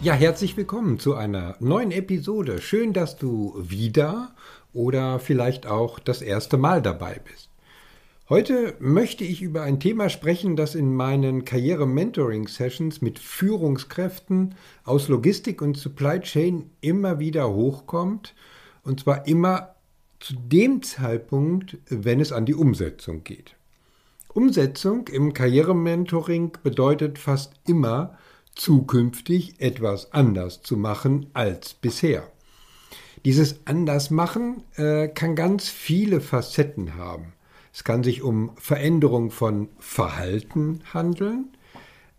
Ja, herzlich willkommen zu einer neuen Episode. Schön, dass du wieder oder vielleicht auch das erste Mal dabei bist. Heute möchte ich über ein Thema sprechen, das in meinen Karriere-Mentoring-Sessions mit Führungskräften aus Logistik und Supply Chain immer wieder hochkommt. Und zwar immer zu dem Zeitpunkt, wenn es an die Umsetzung geht. Umsetzung im Karriere-Mentoring bedeutet fast immer, zukünftig etwas anders zu machen als bisher. Dieses Andersmachen äh, kann ganz viele Facetten haben. Es kann sich um Veränderung von Verhalten handeln.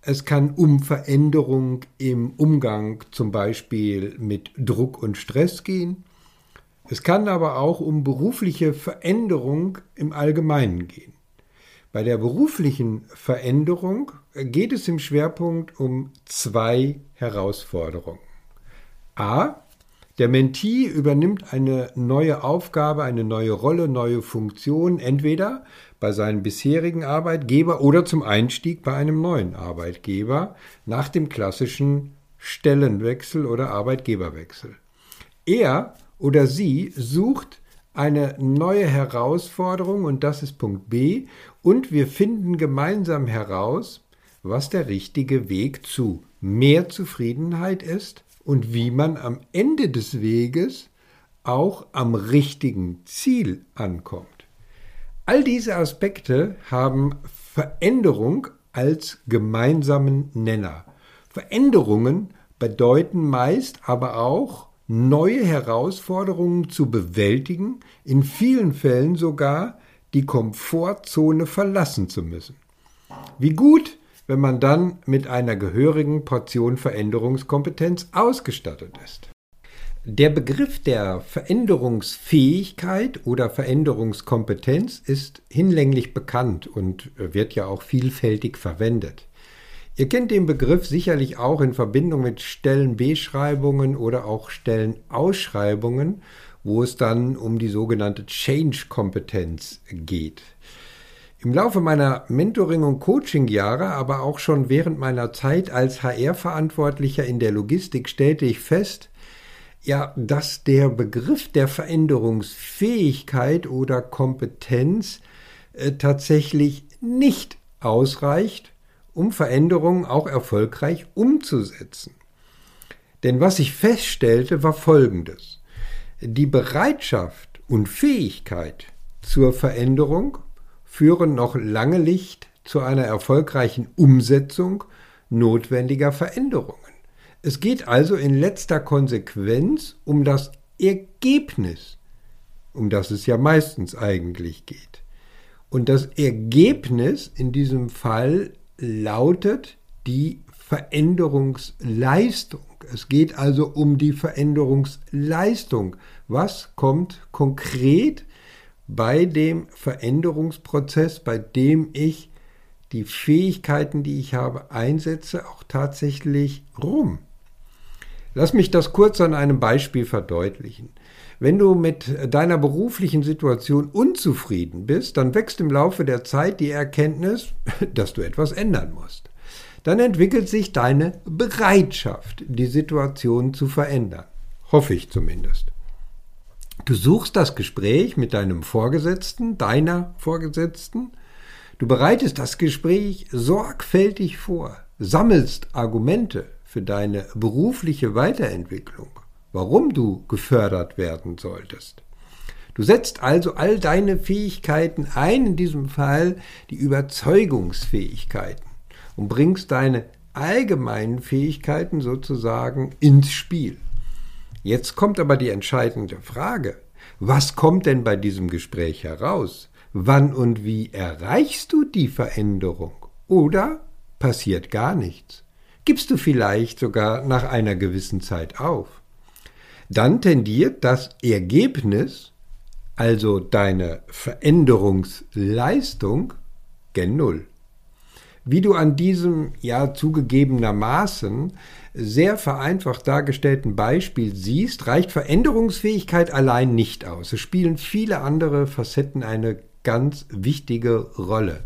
Es kann um Veränderung im Umgang zum Beispiel mit Druck und Stress gehen. Es kann aber auch um berufliche Veränderung im Allgemeinen gehen. Bei der beruflichen Veränderung geht es im Schwerpunkt um zwei Herausforderungen. A. Der Mentee übernimmt eine neue Aufgabe, eine neue Rolle, neue Funktion, entweder bei seinem bisherigen Arbeitgeber oder zum Einstieg bei einem neuen Arbeitgeber nach dem klassischen Stellenwechsel oder Arbeitgeberwechsel. Er oder sie sucht eine neue Herausforderung und das ist Punkt B und wir finden gemeinsam heraus, was der richtige Weg zu mehr Zufriedenheit ist und wie man am Ende des Weges auch am richtigen Ziel ankommt. All diese Aspekte haben Veränderung als gemeinsamen Nenner. Veränderungen bedeuten meist aber auch neue Herausforderungen zu bewältigen, in vielen Fällen sogar die Komfortzone verlassen zu müssen. Wie gut, wenn man dann mit einer gehörigen Portion Veränderungskompetenz ausgestattet ist. Der Begriff der Veränderungsfähigkeit oder Veränderungskompetenz ist hinlänglich bekannt und wird ja auch vielfältig verwendet. Ihr kennt den Begriff sicherlich auch in Verbindung mit Stellenbeschreibungen oder auch Stellenausschreibungen, wo es dann um die sogenannte Change-Kompetenz geht. Im Laufe meiner Mentoring- und Coaching-Jahre, aber auch schon während meiner Zeit als HR-Verantwortlicher in der Logistik stellte ich fest, ja, dass der Begriff der Veränderungsfähigkeit oder Kompetenz äh, tatsächlich nicht ausreicht, um Veränderungen auch erfolgreich umzusetzen. Denn was ich feststellte, war Folgendes. Die Bereitschaft und Fähigkeit zur Veränderung führen noch lange nicht zu einer erfolgreichen Umsetzung notwendiger Veränderungen. Es geht also in letzter Konsequenz um das Ergebnis, um das es ja meistens eigentlich geht. Und das Ergebnis in diesem Fall lautet die Veränderungsleistung. Es geht also um die Veränderungsleistung. Was kommt konkret bei dem Veränderungsprozess, bei dem ich die Fähigkeiten, die ich habe, einsetze, auch tatsächlich rum? Lass mich das kurz an einem Beispiel verdeutlichen. Wenn du mit deiner beruflichen Situation unzufrieden bist, dann wächst im Laufe der Zeit die Erkenntnis, dass du etwas ändern musst. Dann entwickelt sich deine Bereitschaft, die Situation zu verändern. Hoffe ich zumindest. Du suchst das Gespräch mit deinem Vorgesetzten, deiner Vorgesetzten. Du bereitest das Gespräch sorgfältig vor, sammelst Argumente für deine berufliche Weiterentwicklung warum du gefördert werden solltest. Du setzt also all deine Fähigkeiten ein, in diesem Fall die Überzeugungsfähigkeiten, und bringst deine allgemeinen Fähigkeiten sozusagen ins Spiel. Jetzt kommt aber die entscheidende Frage. Was kommt denn bei diesem Gespräch heraus? Wann und wie erreichst du die Veränderung? Oder passiert gar nichts? gibst du vielleicht sogar nach einer gewissen Zeit auf. Dann tendiert das Ergebnis, also deine Veränderungsleistung, gen Null. Wie du an diesem ja zugegebenermaßen sehr vereinfacht dargestellten Beispiel siehst, reicht Veränderungsfähigkeit allein nicht aus. Es spielen viele andere Facetten eine ganz wichtige Rolle.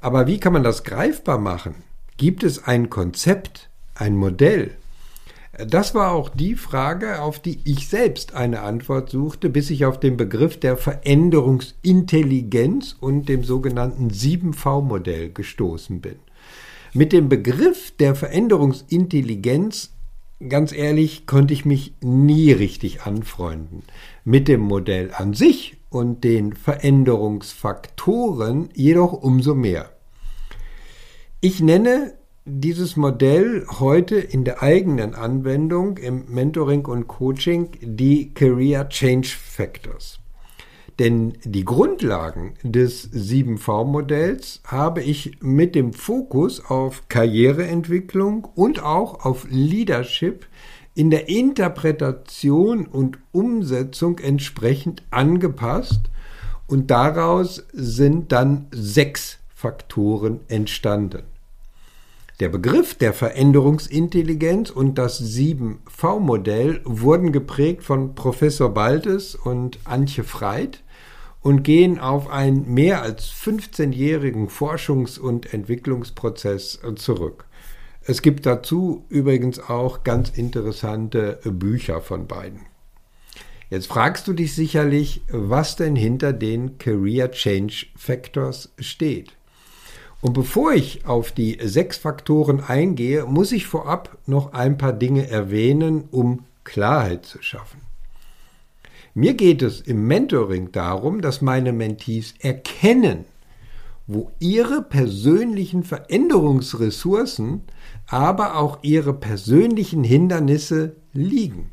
Aber wie kann man das greifbar machen? Gibt es ein Konzept, ein Modell? Das war auch die Frage, auf die ich selbst eine Antwort suchte, bis ich auf den Begriff der Veränderungsintelligenz und dem sogenannten 7V-Modell gestoßen bin. Mit dem Begriff der Veränderungsintelligenz, ganz ehrlich, konnte ich mich nie richtig anfreunden. Mit dem Modell an sich und den Veränderungsfaktoren jedoch umso mehr. Ich nenne dieses Modell heute in der eigenen Anwendung im Mentoring und Coaching die Career Change Factors. Denn die Grundlagen des 7V-Modells habe ich mit dem Fokus auf Karriereentwicklung und auch auf Leadership in der Interpretation und Umsetzung entsprechend angepasst und daraus sind dann sechs Faktoren entstanden. Der Begriff der Veränderungsintelligenz und das 7V-Modell wurden geprägt von Professor Baltes und Antje Freit und gehen auf einen mehr als 15-jährigen Forschungs- und Entwicklungsprozess zurück. Es gibt dazu übrigens auch ganz interessante Bücher von beiden. Jetzt fragst du dich sicherlich, was denn hinter den Career Change Factors steht. Und bevor ich auf die sechs Faktoren eingehe, muss ich vorab noch ein paar Dinge erwähnen, um Klarheit zu schaffen. Mir geht es im Mentoring darum, dass meine Mentees erkennen, wo ihre persönlichen Veränderungsressourcen, aber auch ihre persönlichen Hindernisse liegen.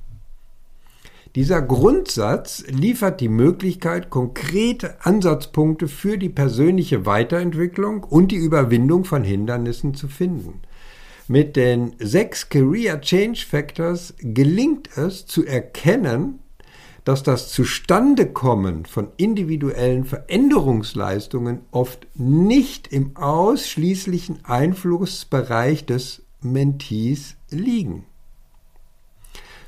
Dieser Grundsatz liefert die Möglichkeit, konkrete Ansatzpunkte für die persönliche Weiterentwicklung und die Überwindung von Hindernissen zu finden. Mit den sechs Career Change Factors gelingt es zu erkennen, dass das Zustandekommen von individuellen Veränderungsleistungen oft nicht im ausschließlichen Einflussbereich des Mentees liegen.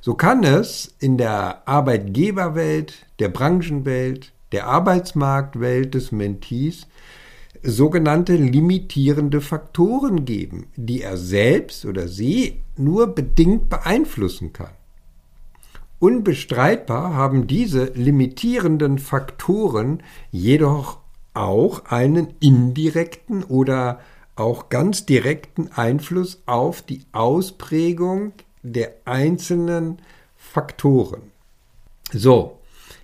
So kann es in der Arbeitgeberwelt, der Branchenwelt, der Arbeitsmarktwelt des Mentees sogenannte limitierende Faktoren geben, die er selbst oder sie nur bedingt beeinflussen kann. Unbestreitbar haben diese limitierenden Faktoren jedoch auch einen indirekten oder auch ganz direkten Einfluss auf die Ausprägung der einzelnen Faktoren. So,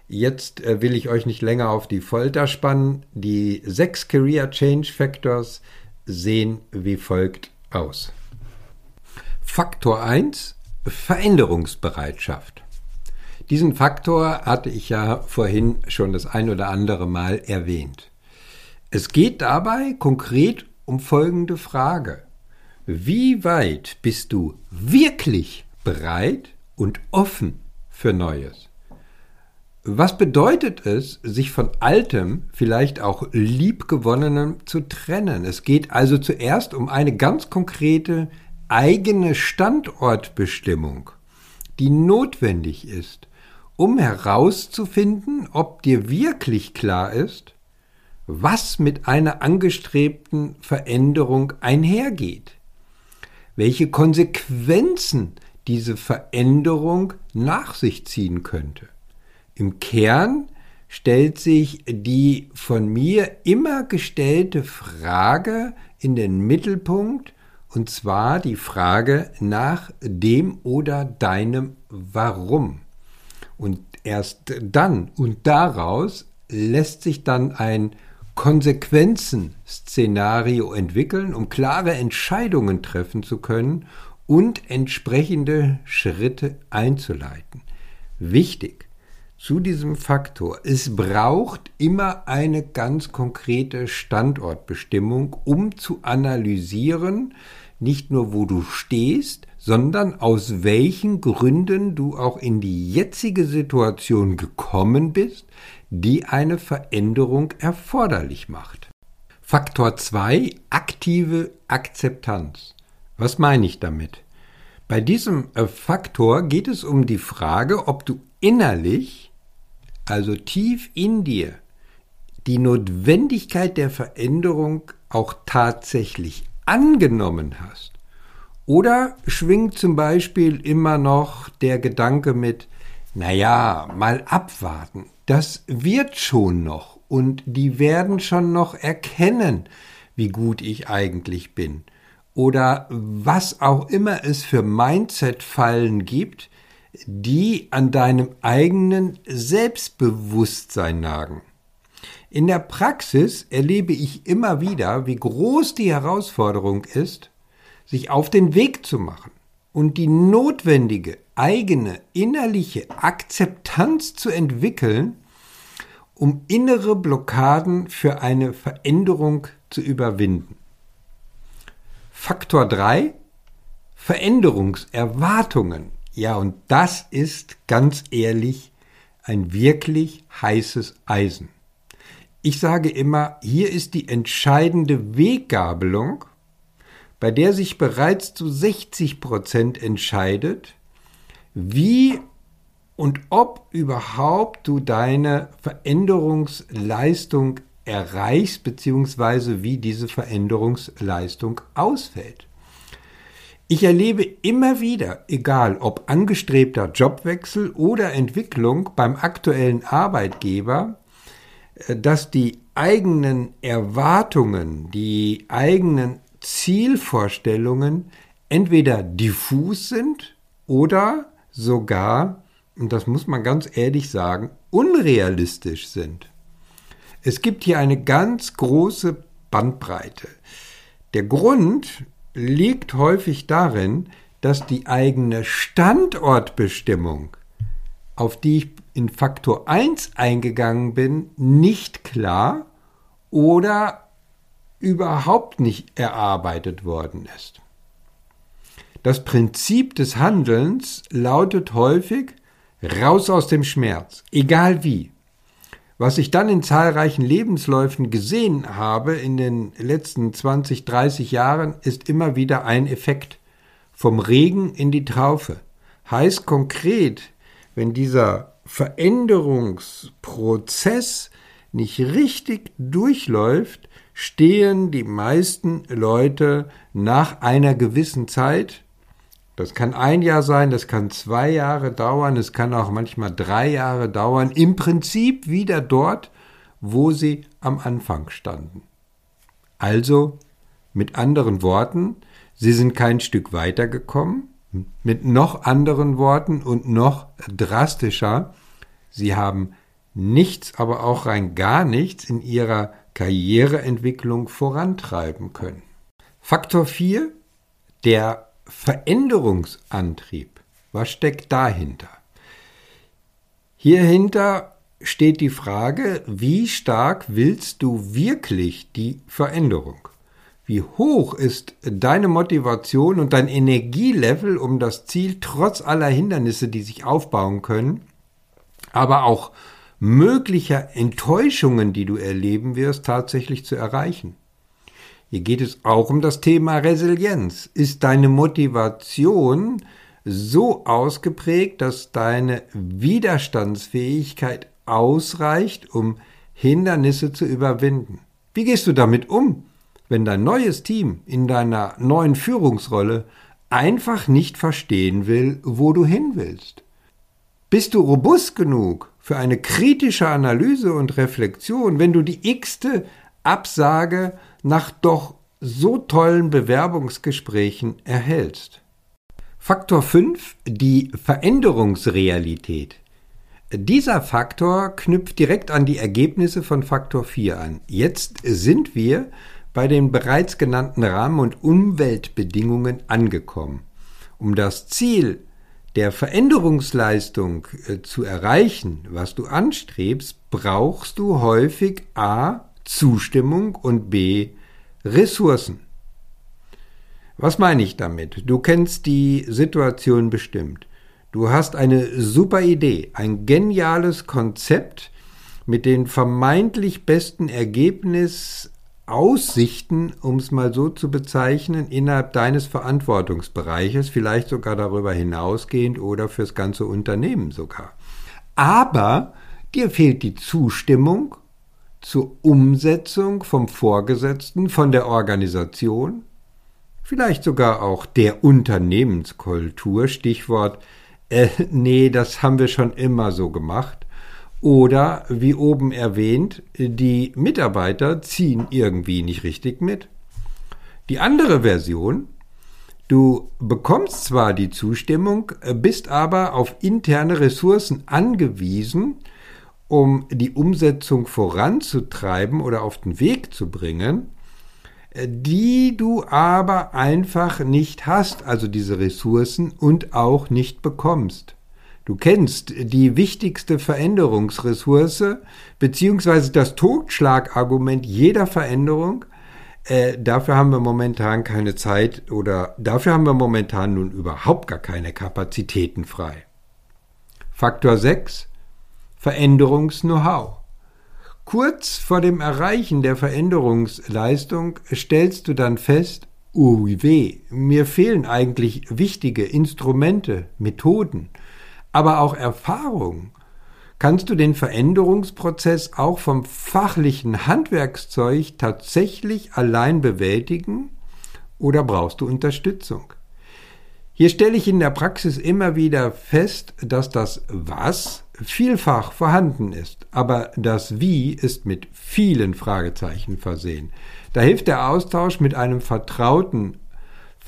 jetzt äh, will ich euch nicht länger auf die Folter spannen. Die sechs Career Change Factors sehen wie folgt aus. Faktor 1 Veränderungsbereitschaft. Diesen Faktor hatte ich ja vorhin schon das ein oder andere Mal erwähnt. Es geht dabei konkret um folgende Frage. Wie weit bist du wirklich bereit und offen für Neues? Was bedeutet es, sich von Altem, vielleicht auch Liebgewonnenem zu trennen? Es geht also zuerst um eine ganz konkrete eigene Standortbestimmung, die notwendig ist, um herauszufinden, ob dir wirklich klar ist, was mit einer angestrebten Veränderung einhergeht, welche Konsequenzen diese Veränderung nach sich ziehen könnte. Im Kern stellt sich die von mir immer gestellte Frage in den Mittelpunkt, und zwar die Frage nach dem oder deinem Warum. Und erst dann und daraus lässt sich dann ein Konsequenzen-Szenario entwickeln, um klare Entscheidungen treffen zu können und entsprechende Schritte einzuleiten. Wichtig zu diesem Faktor, es braucht immer eine ganz konkrete Standortbestimmung, um zu analysieren, nicht nur wo du stehst, sondern aus welchen Gründen du auch in die jetzige Situation gekommen bist, die eine Veränderung erforderlich macht. Faktor 2 aktive Akzeptanz. Was meine ich damit? Bei diesem äh, Faktor geht es um die Frage, ob du innerlich, also tief in dir, die Notwendigkeit der Veränderung auch tatsächlich angenommen hast. Oder schwingt zum Beispiel immer noch der Gedanke mit, naja, mal abwarten, das wird schon noch und die werden schon noch erkennen, wie gut ich eigentlich bin oder was auch immer es für Mindset-Fallen gibt, die an deinem eigenen Selbstbewusstsein nagen. In der Praxis erlebe ich immer wieder, wie groß die Herausforderung ist, sich auf den Weg zu machen und die notwendige eigene innerliche Akzeptanz zu entwickeln, um innere Blockaden für eine Veränderung zu überwinden. Faktor 3, Veränderungserwartungen. Ja, und das ist ganz ehrlich ein wirklich heißes Eisen. Ich sage immer, hier ist die entscheidende Weggabelung, bei der sich bereits zu 60 Prozent entscheidet, wie und ob überhaupt du deine Veränderungsleistung erreichst, beziehungsweise wie diese Veränderungsleistung ausfällt. Ich erlebe immer wieder, egal ob angestrebter Jobwechsel oder Entwicklung beim aktuellen Arbeitgeber, äh, dass die eigenen Erwartungen, die eigenen Zielvorstellungen entweder diffus sind oder sogar, und das muss man ganz ehrlich sagen, unrealistisch sind. Es gibt hier eine ganz große Bandbreite. Der Grund liegt häufig darin, dass die eigene Standortbestimmung, auf die ich in Faktor 1 eingegangen bin, nicht klar oder überhaupt nicht erarbeitet worden ist. Das Prinzip des Handelns lautet häufig raus aus dem Schmerz, egal wie. Was ich dann in zahlreichen Lebensläufen gesehen habe in den letzten 20, 30 Jahren, ist immer wieder ein Effekt. Vom Regen in die Traufe. Heißt konkret, wenn dieser Veränderungsprozess nicht richtig durchläuft, stehen die meisten Leute nach einer gewissen Zeit das kann ein Jahr sein, das kann zwei Jahre dauern, es kann auch manchmal drei Jahre dauern. Im Prinzip wieder dort, wo sie am Anfang standen. Also, mit anderen Worten, sie sind kein Stück weitergekommen. Mit noch anderen Worten und noch drastischer, sie haben nichts, aber auch rein gar nichts in ihrer Karriereentwicklung vorantreiben können. Faktor 4, der Veränderungsantrieb. Was steckt dahinter? Hierhinter steht die Frage, wie stark willst du wirklich die Veränderung? Wie hoch ist deine Motivation und dein Energielevel, um das Ziel trotz aller Hindernisse, die sich aufbauen können, aber auch möglicher Enttäuschungen, die du erleben wirst, tatsächlich zu erreichen? Hier geht es auch um das Thema Resilienz. Ist deine Motivation so ausgeprägt, dass deine Widerstandsfähigkeit ausreicht, um Hindernisse zu überwinden? Wie gehst du damit um, wenn dein neues Team in deiner neuen Führungsrolle einfach nicht verstehen will, wo du hin willst? Bist du robust genug für eine kritische Analyse und Reflexion, wenn du die x-te Absage nach doch so tollen Bewerbungsgesprächen erhältst. Faktor 5, die Veränderungsrealität. Dieser Faktor knüpft direkt an die Ergebnisse von Faktor 4 an. Jetzt sind wir bei den bereits genannten Rahmen- und Umweltbedingungen angekommen. Um das Ziel der Veränderungsleistung äh, zu erreichen, was du anstrebst, brauchst du häufig a. Zustimmung und b. Ressourcen. Was meine ich damit? Du kennst die Situation bestimmt. Du hast eine super Idee, ein geniales Konzept mit den vermeintlich besten Ergebnisaussichten, um es mal so zu bezeichnen, innerhalb deines Verantwortungsbereiches, vielleicht sogar darüber hinausgehend oder fürs ganze Unternehmen sogar. Aber dir fehlt die Zustimmung zur Umsetzung vom Vorgesetzten, von der Organisation, vielleicht sogar auch der Unternehmenskultur, Stichwort, äh, nee, das haben wir schon immer so gemacht. Oder, wie oben erwähnt, die Mitarbeiter ziehen irgendwie nicht richtig mit. Die andere Version, du bekommst zwar die Zustimmung, bist aber auf interne Ressourcen angewiesen, um die Umsetzung voranzutreiben oder auf den Weg zu bringen, die du aber einfach nicht hast, also diese Ressourcen und auch nicht bekommst. Du kennst die wichtigste Veränderungsressource beziehungsweise das Totschlagargument jeder Veränderung. Äh, dafür haben wir momentan keine Zeit oder dafür haben wir momentan nun überhaupt gar keine Kapazitäten frei. Faktor 6 Veränderungs-Know-how. Kurz vor dem Erreichen der Veränderungsleistung stellst du dann fest, oh weh, mir fehlen eigentlich wichtige Instrumente, Methoden, aber auch Erfahrung. Kannst du den Veränderungsprozess auch vom fachlichen Handwerkszeug tatsächlich allein bewältigen oder brauchst du Unterstützung? Hier stelle ich in der Praxis immer wieder fest, dass das Was vielfach vorhanden ist, aber das Wie ist mit vielen Fragezeichen versehen. Da hilft der Austausch mit einem vertrauten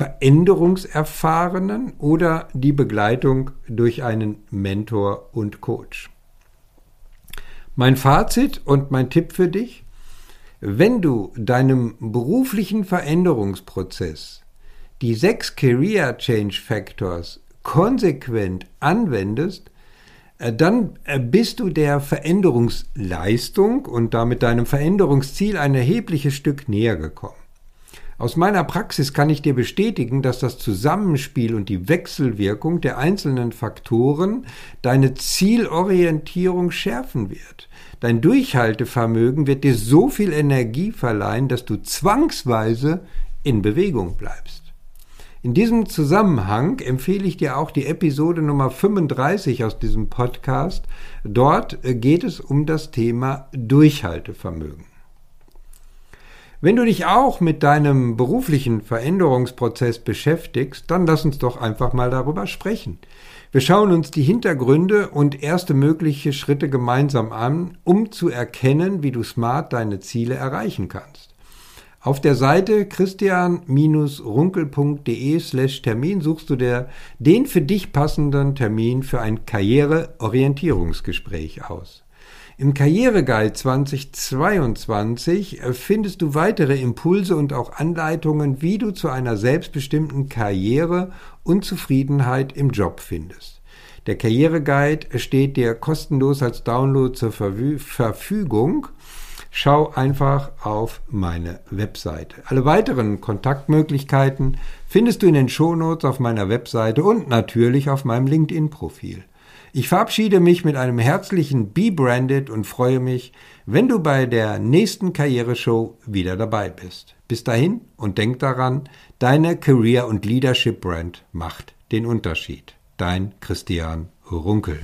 Veränderungserfahrenen oder die Begleitung durch einen Mentor und Coach. Mein Fazit und mein Tipp für dich, wenn du deinem beruflichen Veränderungsprozess die sechs Career Change Factors konsequent anwendest, äh, dann äh, bist du der Veränderungsleistung und damit deinem Veränderungsziel ein erhebliches Stück näher gekommen. Aus meiner Praxis kann ich dir bestätigen, dass das Zusammenspiel und die Wechselwirkung der einzelnen Faktoren deine Zielorientierung schärfen wird. Dein Durchhaltevermögen wird dir so viel Energie verleihen, dass du zwangsweise in Bewegung bleibst. In diesem Zusammenhang empfehle ich dir auch die Episode Nummer 35 aus diesem Podcast. Dort äh, geht es um das Thema Durchhaltevermögen. Wenn du dich auch mit deinem beruflichen Veränderungsprozess beschäftigst, dann lass uns doch einfach mal darüber sprechen. Wir schauen uns die Hintergründe und erste mögliche Schritte gemeinsam an, um zu erkennen, wie du smart deine Ziele erreichen kannst. Auf der Seite christian-runkel.de slash Termin suchst du der, den für dich passenden Termin für ein Karriereorientierungsgespräch aus. Im Karriereguide 2022 findest du weitere Impulse und auch Anleitungen, wie du zu einer selbstbestimmten Karriere und Zufriedenheit im Job findest. Der Karriereguide steht dir kostenlos als Download zur Verfügung schau einfach auf meine Webseite. Alle weiteren Kontaktmöglichkeiten findest du in den Shownotes auf meiner Webseite und natürlich auf meinem LinkedIn-Profil. Ich verabschiede mich mit einem herzlichen Be Branded und freue mich, wenn du bei der nächsten Karriereshow wieder dabei bist. Bis dahin und denk daran, deine Career- und Leadership Brand macht den Unterschied. Dein Christian Runkel.